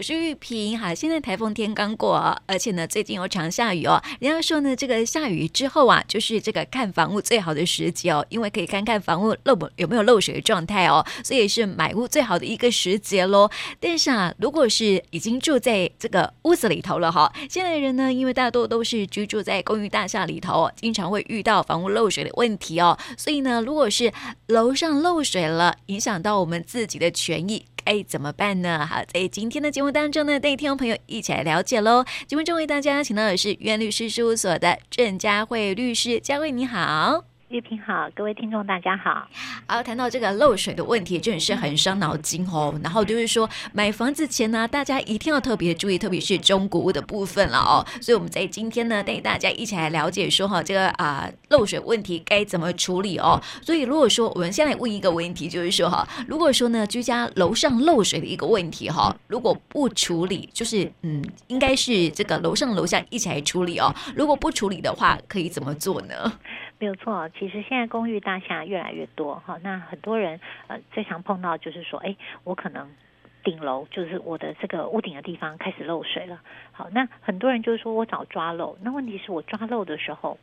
我是玉萍。好，现在台风天刚过，而且呢，最近有场下雨哦。人家说呢，这个下雨之后啊，就是这个看房屋最好的时机哦，因为可以看看房屋漏不有没有漏水的状态哦，所以是买屋最好的一个时节喽。但是啊，如果是已经住在这个屋子里头了哈，现在人呢，因为大多都是居住在公寓大厦里头，经常会遇到房屋漏水的问题哦。所以呢，如果是楼上漏水了，影响到我们自己的权益。该怎么办呢？好，在今天的节目当中呢，带听众朋友一起来了解喽。节目中为大家请到的是元律师事务所的郑佳慧律师，佳慧你好。玉萍好，各位听众大家好。好，谈到这个漏水的问题，真的是很伤脑筋哦。然后就是说，买房子前呢，大家一定要特别注意，特别是中古屋的部分了哦。所以我们在今天呢，带大家一起来了解说哈，这个啊漏水问题该怎么处理哦。所以如果说我们先来问一个问题，就是说哈，如果说呢居家楼上漏水的一个问题哈，如果不处理，就是嗯，应该是这个楼上楼下一起来处理哦。如果不处理的话，可以怎么做呢？没有错，其实现在公寓大厦越来越多哈，那很多人呃最常碰到就是说，哎，我可能顶楼就是我的这个屋顶的地方开始漏水了。好，那很多人就是说我找抓漏，那问题是我抓漏的时候。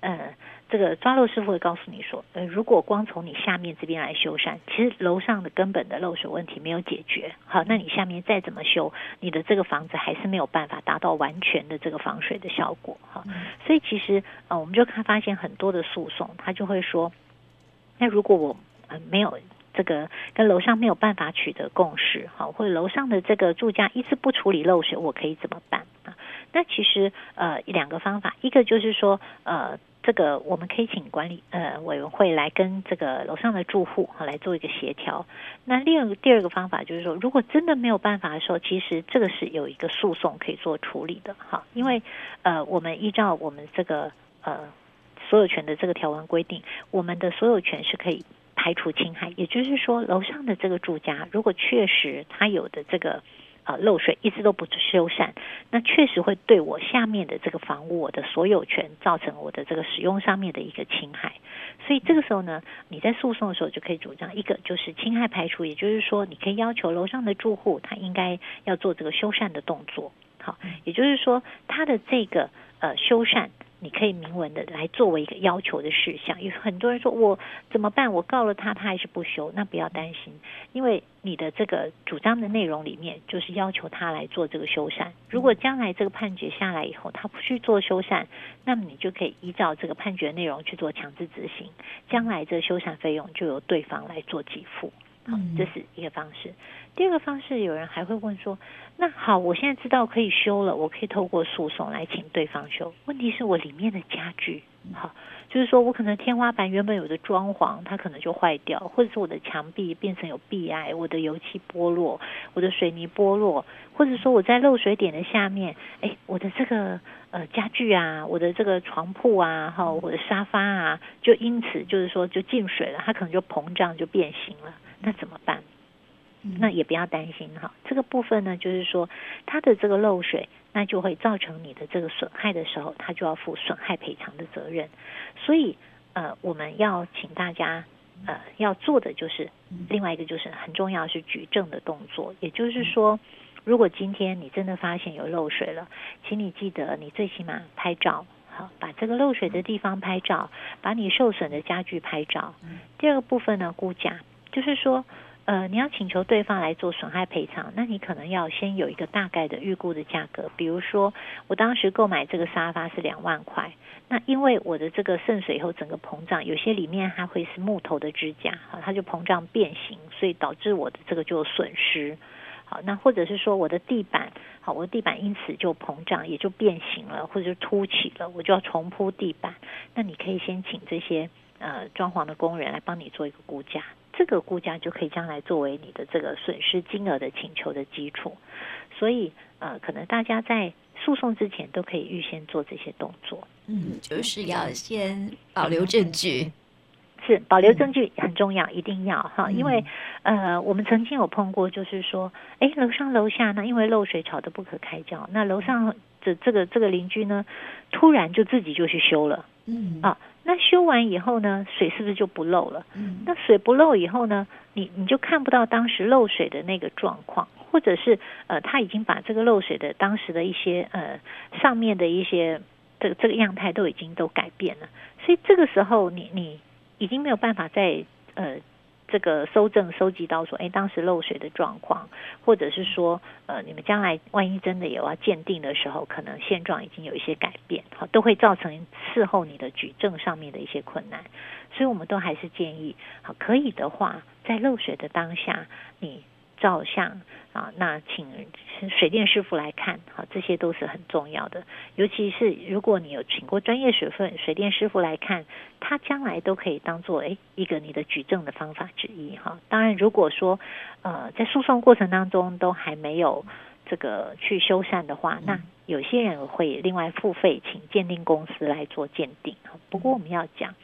呃，这个抓漏师傅会告诉你说，呃，如果光从你下面这边来修缮，其实楼上的根本的漏水问题没有解决。好，那你下面再怎么修，你的这个房子还是没有办法达到完全的这个防水的效果。哈，所以其实呃，我们就看发现很多的诉讼，他就会说，那如果我呃没有这个跟楼上没有办法取得共识，好，或者楼上的这个住家一直不处理漏水，我可以怎么办？那其实呃两个方法，一个就是说呃这个我们可以请管理呃委员会来跟这个楼上的住户哈来做一个协调。那另二个第二个方法就是说，如果真的没有办法的时候，其实这个是有一个诉讼可以做处理的哈，因为呃我们依照我们这个呃所有权的这个条文规定，我们的所有权是可以排除侵害，也就是说楼上的这个住家如果确实他有的这个。啊，漏水一直都不修缮，那确实会对我下面的这个房屋，我的所有权造成我的这个使用上面的一个侵害。所以这个时候呢，你在诉讼的时候就可以主张一个就是侵害排除，也就是说，你可以要求楼上的住户他应该要做这个修缮的动作。好，也就是说他的这个呃修缮。你可以明文的来作为一个要求的事项。有很多人说，我怎么办？我告了他，他还是不修。那不要担心，因为你的这个主张的内容里面就是要求他来做这个修缮。如果将来这个判决下来以后，他不去做修缮，那么你就可以依照这个判决内容去做强制执行。将来这个修缮费用就由对方来做给付。好，这是一个方式。第二个方式，有人还会问说：“那好，我现在知道可以修了，我可以透过诉讼来请对方修。问题是我里面的家具，好，就是说我可能天花板原本有的装潢，它可能就坏掉，或者是我的墙壁变成有壁癌，我的油漆剥落，我的水泥剥落，或者说我在漏水点的下面，哎，我的这个呃家具啊，我的这个床铺啊，哈，我的沙发啊，就因此就是说就进水了，它可能就膨胀就变形了。”那怎么办？那也不要担心哈，这个部分呢，就是说它的这个漏水，那就会造成你的这个损害的时候，它就要负损害赔偿的责任。所以呃，我们要请大家呃要做的就是另外一个就是很重要是举证的动作，也就是说，如果今天你真的发现有漏水了，请你记得你最起码拍照，好，把这个漏水的地方拍照，把你受损的家具拍照。第二个部分呢，估价。就是说，呃，你要请求对方来做损害赔偿，那你可能要先有一个大概的预估的价格。比如说，我当时购买这个沙发是两万块，那因为我的这个渗水以后整个膨胀，有些里面还会是木头的支架，好，它就膨胀变形，所以导致我的这个就损失。好，那或者是说我的地板，好，我的地板因此就膨胀，也就变形了，或者是凸起了，我就要重铺地板。那你可以先请这些呃装潢的工人来帮你做一个估价。这个估价就可以将来作为你的这个损失金额的请求的基础，所以呃，可能大家在诉讼之前都可以预先做这些动作。嗯，就是要先保留证据，是保留证据很重要，一定要哈，因为呃，我们曾经有碰过，就是说，哎，楼上楼下呢，因为漏水吵得不可开交，那楼上的这个这个邻居呢，突然就自己就去修了，嗯啊。那修完以后呢，水是不是就不漏了？那水不漏以后呢，你你就看不到当时漏水的那个状况，或者是呃，他已经把这个漏水的当时的一些呃上面的一些这个这个样态都已经都改变了，所以这个时候你你已经没有办法再呃。这个收证收集到说，哎，当时漏水的状况，或者是说，呃，你们将来万一真的有要鉴定的时候，可能现状已经有一些改变，好，都会造成事后你的举证上面的一些困难，所以我们都还是建议，好，可以的话，在漏水的当下，你。照相啊，那请水电师傅来看，好，这些都是很重要的。尤其是如果你有请过专业水分水电师傅来看，他将来都可以当做诶一个你的举证的方法之一哈。当然，如果说呃在诉讼过程当中都还没有这个去修缮的话，那有些人会另外付费请鉴定公司来做鉴定。不过我们要讲。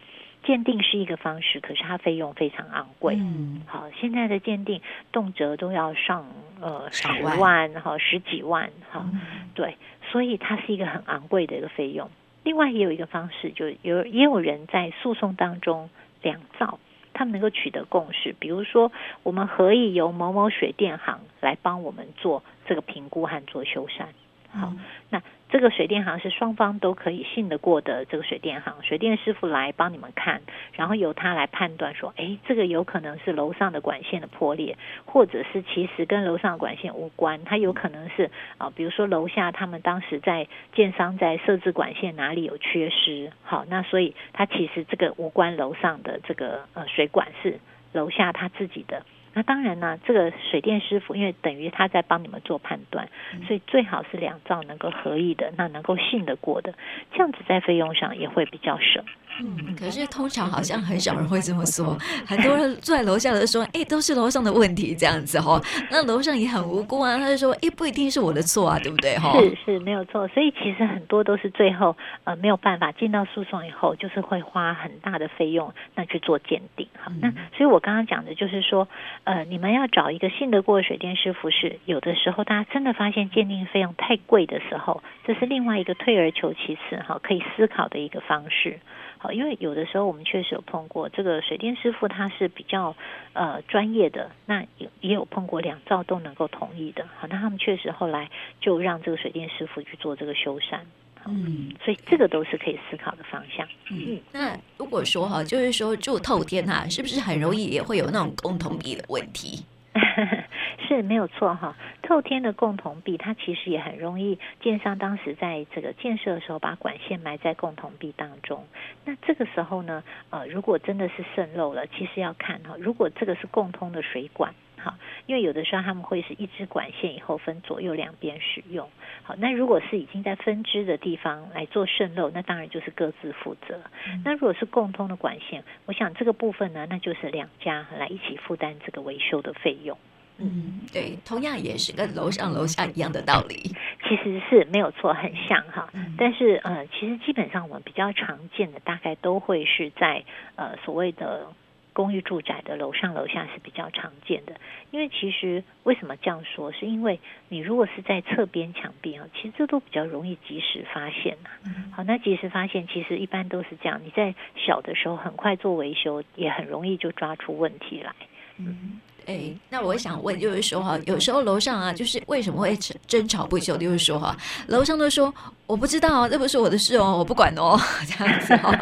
鉴定是一个方式，可是它费用非常昂贵。嗯，好，现在的鉴定动辄都要上呃十万哈十几万哈，嗯、对，所以它是一个很昂贵的一个费用。另外也有一个方式，就有也有人在诉讼当中两造，他们能够取得共识，比如说我们可以由某某水电行来帮我们做这个评估和做修缮。好，嗯、那。这个水电行是双方都可以信得过的，这个水电行水电师傅来帮你们看，然后由他来判断说，哎，这个有可能是楼上的管线的破裂，或者是其实跟楼上的管线无关，它有可能是啊，比如说楼下他们当时在建商在设置管线哪里有缺失，好，那所以它其实这个无关楼上的这个呃水管是楼下他自己的。那当然呢，这个水电师傅因为等于他在帮你们做判断，所以最好是两造能够合意的，那能够信得过的，这样子在费用上也会比较省。嗯，可是通常好像很少人会这么说，很多人住在楼下的说，哎，都是楼上的问题这样子哈。那楼上也很无辜啊，他就说，哎，不一定是我的错啊，对不对哈？是是没有错，所以其实很多都是最后呃没有办法进到诉讼以后，就是会花很大的费用那去做鉴定哈。那所以我刚刚讲的就是说，呃，你们要找一个信得过的水电师傅是有的时候大家真的发现鉴定费用太贵的时候，这是另外一个退而求其次哈，可以思考的一个方式。好，因为有的时候我们确实有碰过这个水电师傅，他是比较呃专业的，那也也有碰过两造都能够同意的。好，那他们确实后来就让这个水电师傅去做这个修缮。嗯，所以这个都是可以思考的方向。嗯，那如果说哈，就是说住透天哈，是不是很容易也会有那种共同意的问题？是没有错哈，透天的共同壁，它其实也很容易。建商当时在这个建设的时候，把管线埋在共同壁当中。那这个时候呢，呃，如果真的是渗漏了，其实要看哈，如果这个是共通的水管，哈，因为有的时候他们会是一支管线以后分左右两边使用。好，那如果是已经在分支的地方来做渗漏，那当然就是各自负责。嗯、那如果是共通的管线，我想这个部分呢，那就是两家来一起负担这个维修的费用。嗯，对，同样也是跟楼上楼下一样的道理，其实是没有错，很像哈。嗯、但是呃，其实基本上我们比较常见的，大概都会是在呃所谓的公寓住宅的楼上楼下是比较常见的。因为其实为什么这样说，是因为你如果是在侧边墙壁啊，其实这都比较容易及时发现呐。嗯、好，那及时发现其实一般都是这样，你在小的时候很快做维修，也很容易就抓出问题来。嗯。哎，那我想问，就是说哈，有时候楼上啊，就是为什么会争吵不休？就是说哈，楼上都说我不知道，这不是我的事哦，我不管哦，这样子哈。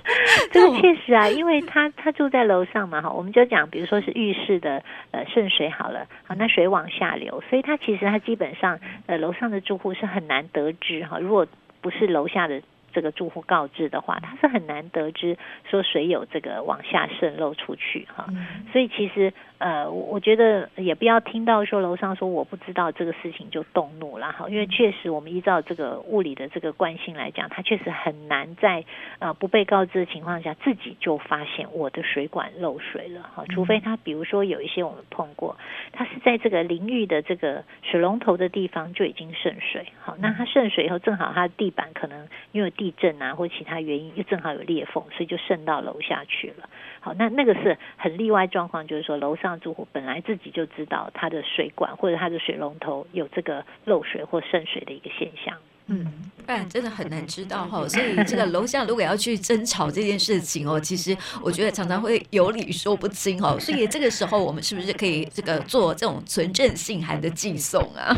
这个确实啊，因为他他住在楼上嘛哈，我们就讲，比如说是浴室的呃渗水好了，好，那水往下流，所以他其实他基本上呃楼上的住户是很难得知哈，如果不是楼下的。这个住户告知的话，他是很难得知说水有这个往下渗漏出去哈，嗯、所以其实呃，我觉得也不要听到说楼上说我不知道这个事情就动怒了哈，因为确实我们依照这个物理的这个惯性来讲，它确实很难在呃不被告知的情况下自己就发现我的水管漏水了哈，除非他比如说有一些我们碰过，它是在这个淋浴的这个水龙头的地方就已经渗水，好，那它渗水以后正好它的地板可能因为地震啊，或其他原因，又正好有裂缝，所以就渗到楼下去了。好，那那个是很例外状况，就是说楼上住户本来自己就知道他的水管或者他的水龙头有这个漏水或渗水的一个现象。嗯。不然真的很难知道哈。所以这个楼下如果要去争吵这件事情哦，其实我觉得常常会有理说不清哦。所以这个时候我们是不是可以这个做这种存证信函的寄送啊？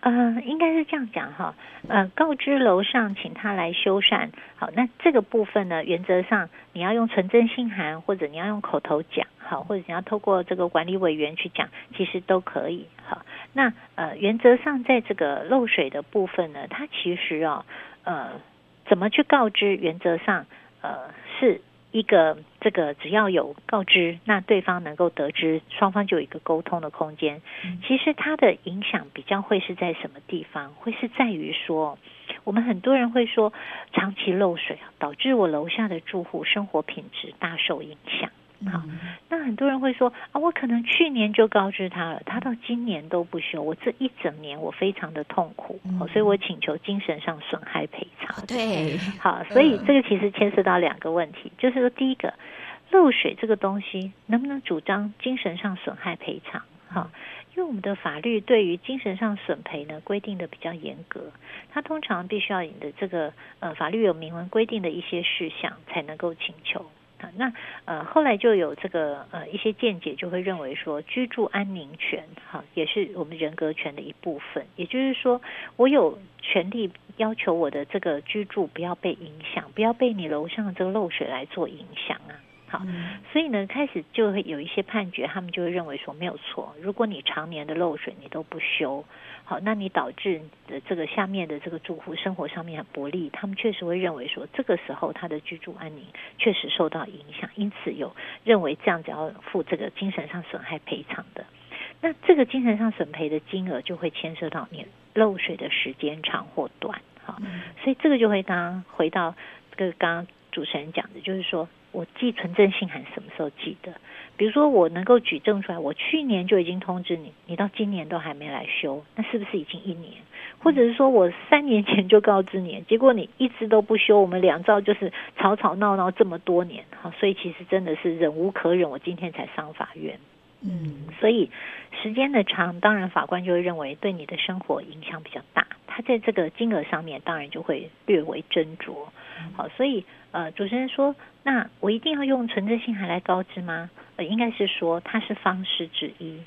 呃，应该是这样讲哈，呃，告知楼上请他来修缮。好，那这个部分呢，原则上你要用存证信函，或者你要用口头讲，好，或者你要透过这个管理委员去讲，其实都可以。好，那呃，原则上在这个漏水的部分呢，它其实啊，呃，怎么去告知？原则上，呃，是。一个这个只要有告知，那对方能够得知，双方就有一个沟通的空间。其实它的影响比较会是在什么地方？会是在于说，我们很多人会说，长期漏水导致我楼下的住户生活品质大受影响。好，那很多人会说啊，我可能去年就告知他了，他到今年都不修，我这一整年我非常的痛苦，嗯、所以我请求精神上损害赔偿。对，好，所以这个其实牵涉到两个问题，就是说第一个，漏水这个东西能不能主张精神上损害赔偿？哈，因为我们的法律对于精神上损赔呢规定的比较严格，它通常必须要你的这个呃法律有明文规定的一些事项才能够请求。那呃后来就有这个呃一些见解就会认为说，居住安宁权哈也是我们人格权的一部分，也就是说我有权利要求我的这个居住不要被影响，不要被你楼上的这个漏水来做影响啊。好，所以呢开始就会有一些判决，他们就会认为说没有错，如果你常年的漏水你都不修。好，那你导致的这个下面的这个住户生活上面很不利，他们确实会认为说，这个时候他的居住安宁确实受到影响，因此有认为这样子要付这个精神上损害赔偿的。那这个精神上损赔的金额就会牵涉到你漏水的时间长或短，好，所以这个就会当回到这个刚刚主持人讲的，就是说我寄存证信函什么时候寄的？比如说，我能够举证出来，我去年就已经通知你，你到今年都还没来修，那是不是已经一年？或者是说我三年前就告知你，结果你一直都不修，我们两造就是吵吵闹闹这么多年，好，所以其实真的是忍无可忍，我今天才上法院。嗯，所以时间的长，当然法官就会认为对你的生活影响比较大，他在这个金额上面当然就会略为斟酌。好，所以呃，主持人说，那我一定要用存折信函来告知吗？呃应该是说，它是方式之一。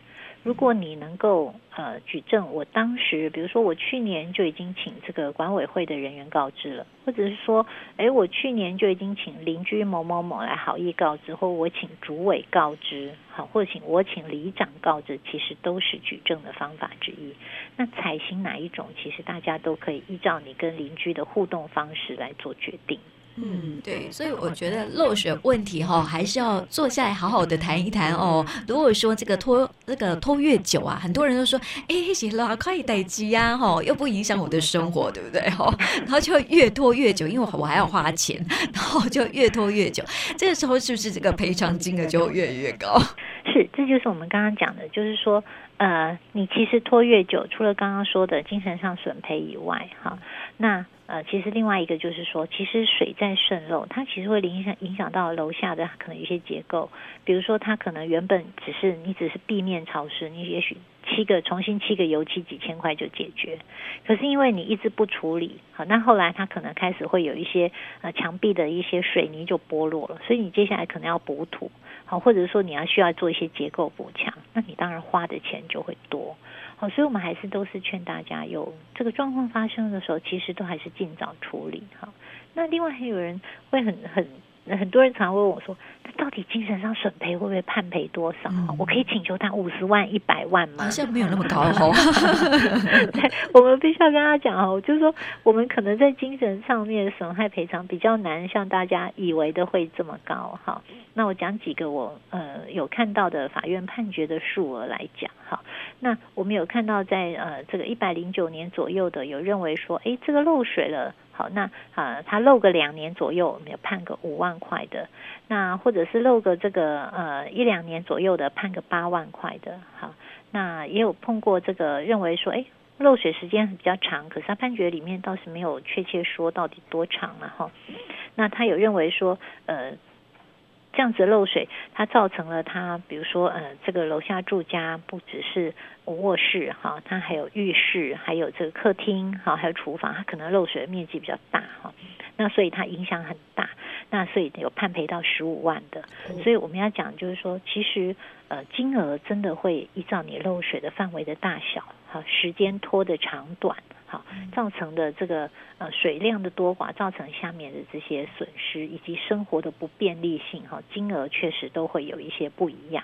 如果你能够呃举证，我当时比如说我去年就已经请这个管委会的人员告知了，或者是说，哎，我去年就已经请邻居某某某来好意告知，或我请主委告知，好，或请我请里长告知，其实都是举证的方法之一。那采行哪一种，其实大家都可以依照你跟邻居的互动方式来做决定。嗯，对，所以我觉得漏水问题哈，还是要坐下来好好的谈一谈哦。如果说这个拖这个拖越久啊，很多人都说，哎，行了，可以待机呀，哈，又不影响我的生活，对不对？哈，然后就越拖越久，因为我还要花钱，然后就越拖越久。这个时候是不是这个赔偿金额就越来越高？是，这就是我们刚刚讲的，就是说，呃，你其实拖越久，除了刚刚说的精神上损赔以外，哈，那。呃，其实另外一个就是说，其实水在渗漏，它其实会影响影响到楼下的可能一些结构，比如说它可能原本只是你只是地面潮湿，你也许七个重新七个油漆几千块就解决，可是因为你一直不处理，好，那后来它可能开始会有一些呃墙壁的一些水泥就剥落了，所以你接下来可能要补土，好，或者说你要需要做一些结构补强，那你当然花的钱就会多。好，所以我们还是都是劝大家，有这个状况发生的时候，其实都还是尽早处理。哈，那另外还有人会很很。很多人常常问我说：“那到底精神上损赔会不会判赔多少？嗯、我可以请求他五十万、一百万吗？”好像没有那么高哦。对，我们必须要跟他讲哦，就是说我们可能在精神上面损害赔偿比较难，像大家以为的会这么高。哈，那我讲几个我呃有看到的法院判决的数额来讲。哈，那我们有看到在呃这个一百零九年左右的有认为说，哎，这个漏水了。好，那啊，他漏个两年左右，我们有判个五万块的，那或者是漏个这个呃一两年左右的，判个八万块的。好，那也有碰过这个认为说，哎，漏水时间比较长，可是他判决里面倒是没有确切说到底多长了哈。那他有认为说，呃。这样子漏水，它造成了它，比如说，呃，这个楼下住家不只是卧室哈，它还有浴室，还有这个客厅哈，还有厨房，它可能漏水的面积比较大哈，那所以它影响很大，那所以有判赔到十五万的，所以我们要讲就是说，其实呃金额真的会依照你漏水的范围的大小哈，时间拖的长短。造成的这个呃水量的多寡，造成下面的这些损失以及生活的不便利性哈，金额确实都会有一些不一样，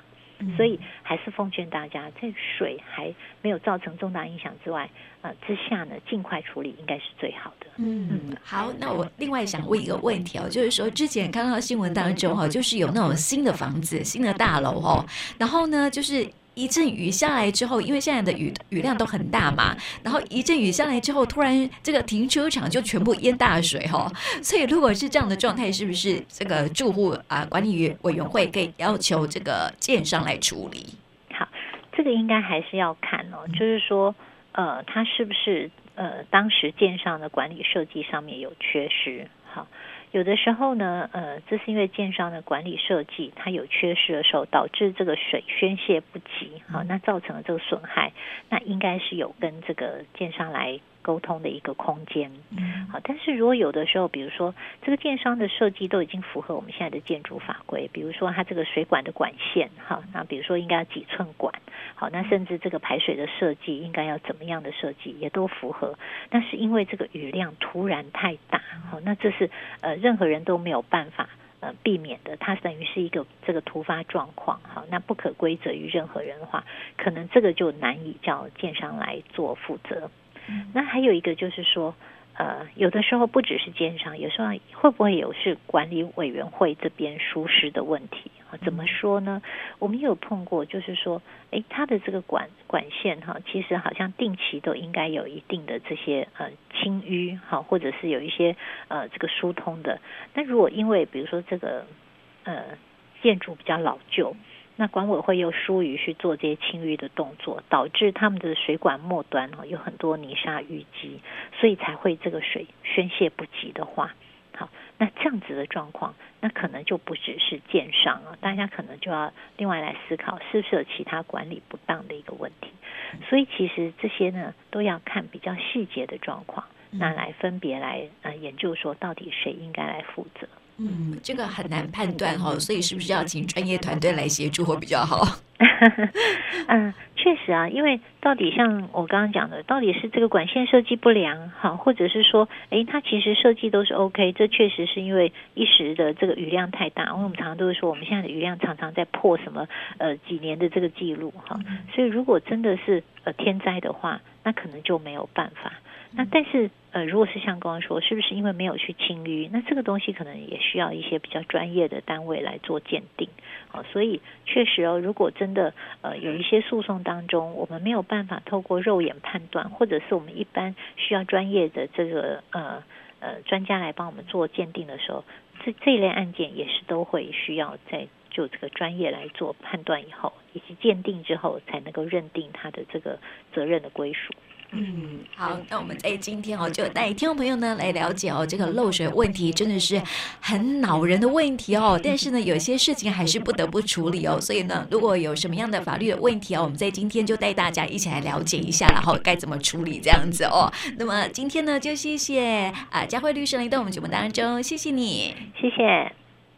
所以还是奉劝大家，在水还没有造成重大影响之外，呃之下呢，尽快处理应该是最好的。嗯，好，那我另外想问一个问题哦，就是说之前看到新闻当中哈，就是有那种新的房子、新的大楼哦，然后呢就是。一阵雨下来之后，因为现在的雨雨量都很大嘛，然后一阵雨下来之后，突然这个停车场就全部淹大水哈。所以如果是这样的状态，是不是这个住户啊管理委委员会可以要求这个建商来处理？好，这个应该还是要看哦，就是说呃，他是不是呃当时建商的管理设计上面有缺失？好。有的时候呢，呃，这是因为建商的管理设计它有缺失的时候，导致这个水宣泄不及，好，那造成了这个损害，那应该是有跟这个建商来。沟通的一个空间，好，但是如果有的时候，比如说这个建商的设计都已经符合我们现在的建筑法规，比如说它这个水管的管线，哈，那比如说应该要几寸管，好，那甚至这个排水的设计应该要怎么样的设计也都符合，但是因为这个雨量突然太大，好，那这是呃任何人都没有办法呃避免的，它等于是一个这个突发状况，好，那不可归责于任何人的话，可能这个就难以叫建商来做负责。那还有一个就是说，呃，有的时候不只是奸商，有时候会不会有是管理委员会这边疏失的问题啊？怎么说呢？我们有碰过，就是说，诶，他的这个管管线哈，其实好像定期都应该有一定的这些呃清淤哈，或者是有一些呃这个疏通的。那如果因为比如说这个呃建筑比较老旧。那管委会又疏于去做这些清淤的动作，导致他们的水管末端哦有很多泥沙淤积，所以才会这个水宣泄不及的话，好，那这样子的状况，那可能就不只是建商了，大家可能就要另外来思考，是不是有其他管理不当的一个问题？所以其实这些呢，都要看比较细节的状况，那来分别来呃研究说，到底谁应该来负责。嗯，这个很难判断哈，所以是不是要请专业团队来协助会比较好？嗯，确实啊，因为到底像我刚刚讲的，到底是这个管线设计不良哈，或者是说，诶，它其实设计都是 OK，这确实是因为一时的这个雨量太大。因为我们常常都是说，我们现在的雨量常常在破什么呃几年的这个记录哈，所以如果真的是呃天灾的话，那可能就没有办法。那但是呃，如果是像刚刚说，是不是因为没有去清淤？那这个东西可能也需要一些比较专业的单位来做鉴定。好，所以确实哦，如果真的呃有一些诉讼当中，我们没有办法透过肉眼判断，或者是我们一般需要专业的这个呃呃专家来帮我们做鉴定的时候，这这一类案件也是都会需要在就这个专业来做判断以后，以及鉴定之后，才能够认定他的这个责任的归属。嗯，好，那我们在今天哦，就带听众朋友呢来了解哦，这个漏水问题真的是很恼人的问题哦。但是呢，有些事情还是不得不处理哦。所以呢，如果有什么样的法律的问题哦，我们在今天就带大家一起来了解一下，然后该怎么处理这样子哦。那么今天呢，就谢谢啊佳慧律师来到我们节目当中，谢谢你，谢谢。